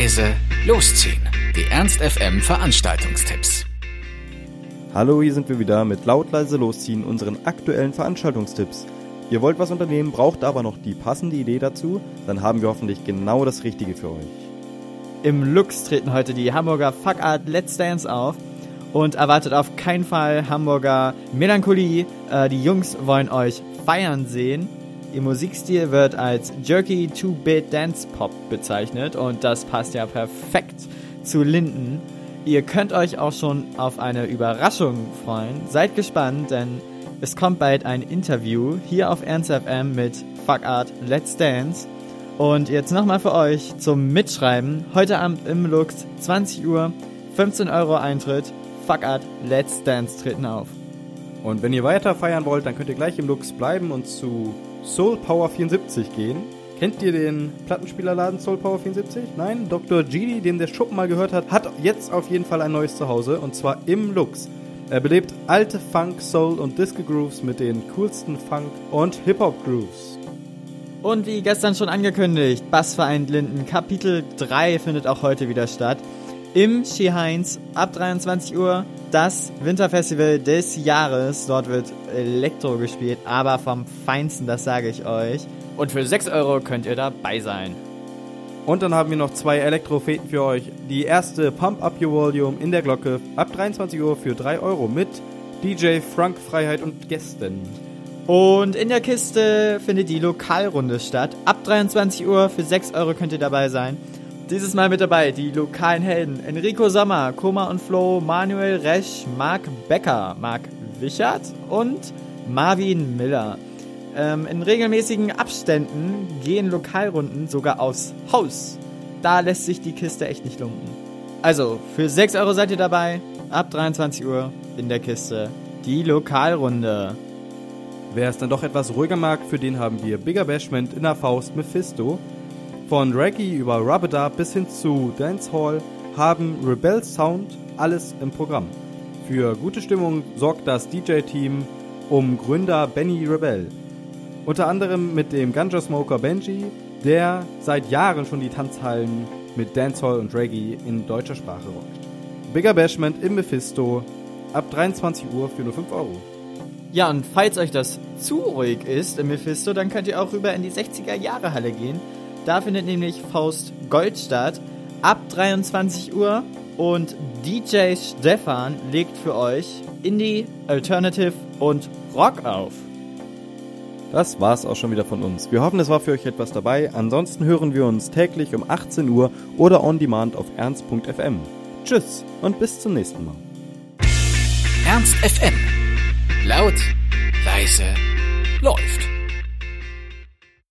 leise, losziehen. Die Ernst FM Veranstaltungstipps. Hallo, hier sind wir wieder mit laut leise losziehen unseren aktuellen Veranstaltungstipps. Ihr wollt was unternehmen, braucht aber noch die passende Idee dazu, dann haben wir hoffentlich genau das Richtige für euch. Im Lux treten heute die Hamburger Fuck Art Let's Dance auf und erwartet auf keinen Fall Hamburger Melancholie. Äh, die Jungs wollen euch feiern sehen. Ihr Musikstil wird als Jerky 2-Bit Dance Pop bezeichnet und das passt ja perfekt zu Linden. Ihr könnt euch auch schon auf eine Überraschung freuen. Seid gespannt, denn es kommt bald ein Interview hier auf Ernst mit Fuck Art Let's Dance. Und jetzt nochmal für euch zum Mitschreiben. Heute Abend im Lux, 20 Uhr, 15 Euro Eintritt. Fuck Art Let's Dance treten auf. Und wenn ihr weiter feiern wollt, dann könnt ihr gleich im Lux bleiben und zu Soul Power 74 gehen. Kennt ihr den Plattenspielerladen Soul Power 74? Nein? Dr. Gidi, den der Schuppen mal gehört hat, hat jetzt auf jeden Fall ein neues Zuhause und zwar im Lux. Er belebt alte Funk, Soul und Disco Grooves mit den coolsten Funk- und Hip-Hop Grooves. Und wie gestern schon angekündigt, Bassverein Linden Kapitel 3 findet auch heute wieder statt. Im Ski-Heinz ab 23 Uhr das Winterfestival des Jahres. Dort wird Elektro gespielt, aber vom Feinsten, das sage ich euch. Und für 6 Euro könnt ihr dabei sein. Und dann haben wir noch zwei Elektrofeten für euch. Die erste Pump Up Your Volume in der Glocke ab 23 Uhr für 3 Euro mit DJ Frank Freiheit und Gästen. Und in der Kiste findet die Lokalrunde statt. Ab 23 Uhr für 6 Euro könnt ihr dabei sein. Dieses Mal mit dabei die lokalen Helden Enrico Sommer, Koma und Flo, Manuel Resch, Marc Becker, Marc Wichert und Marvin Miller. Ähm, in regelmäßigen Abständen gehen Lokalrunden sogar aufs Haus. Da lässt sich die Kiste echt nicht lumpen. Also, für 6 Euro seid ihr dabei. Ab 23 Uhr in der Kiste die Lokalrunde. Wer es dann doch etwas ruhiger mag, für den haben wir Bigger Bashment in der Faust Mephisto. Von Reggae über Rubber bis hin zu Dancehall haben Rebel Sound alles im Programm. Für gute Stimmung sorgt das DJ-Team um Gründer Benny Rebel. Unter anderem mit dem Ganja Smoker Benji, der seit Jahren schon die Tanzhallen mit Dancehall und Reggae in deutscher Sprache rockt. Bigger Bashment im Mephisto ab 23 Uhr für nur 5 Euro. Ja, und falls euch das zu ruhig ist im Mephisto, dann könnt ihr auch rüber in die 60er Jahre Halle gehen. Da findet nämlich Faust Gold statt ab 23 Uhr und DJ Stefan legt für euch Indie, Alternative und Rock auf. Das war's auch schon wieder von uns. Wir hoffen, es war für euch etwas dabei. Ansonsten hören wir uns täglich um 18 Uhr oder on demand auf ernst.fm. Tschüss und bis zum nächsten Mal. Ernst FM. Laut, leise, läuft.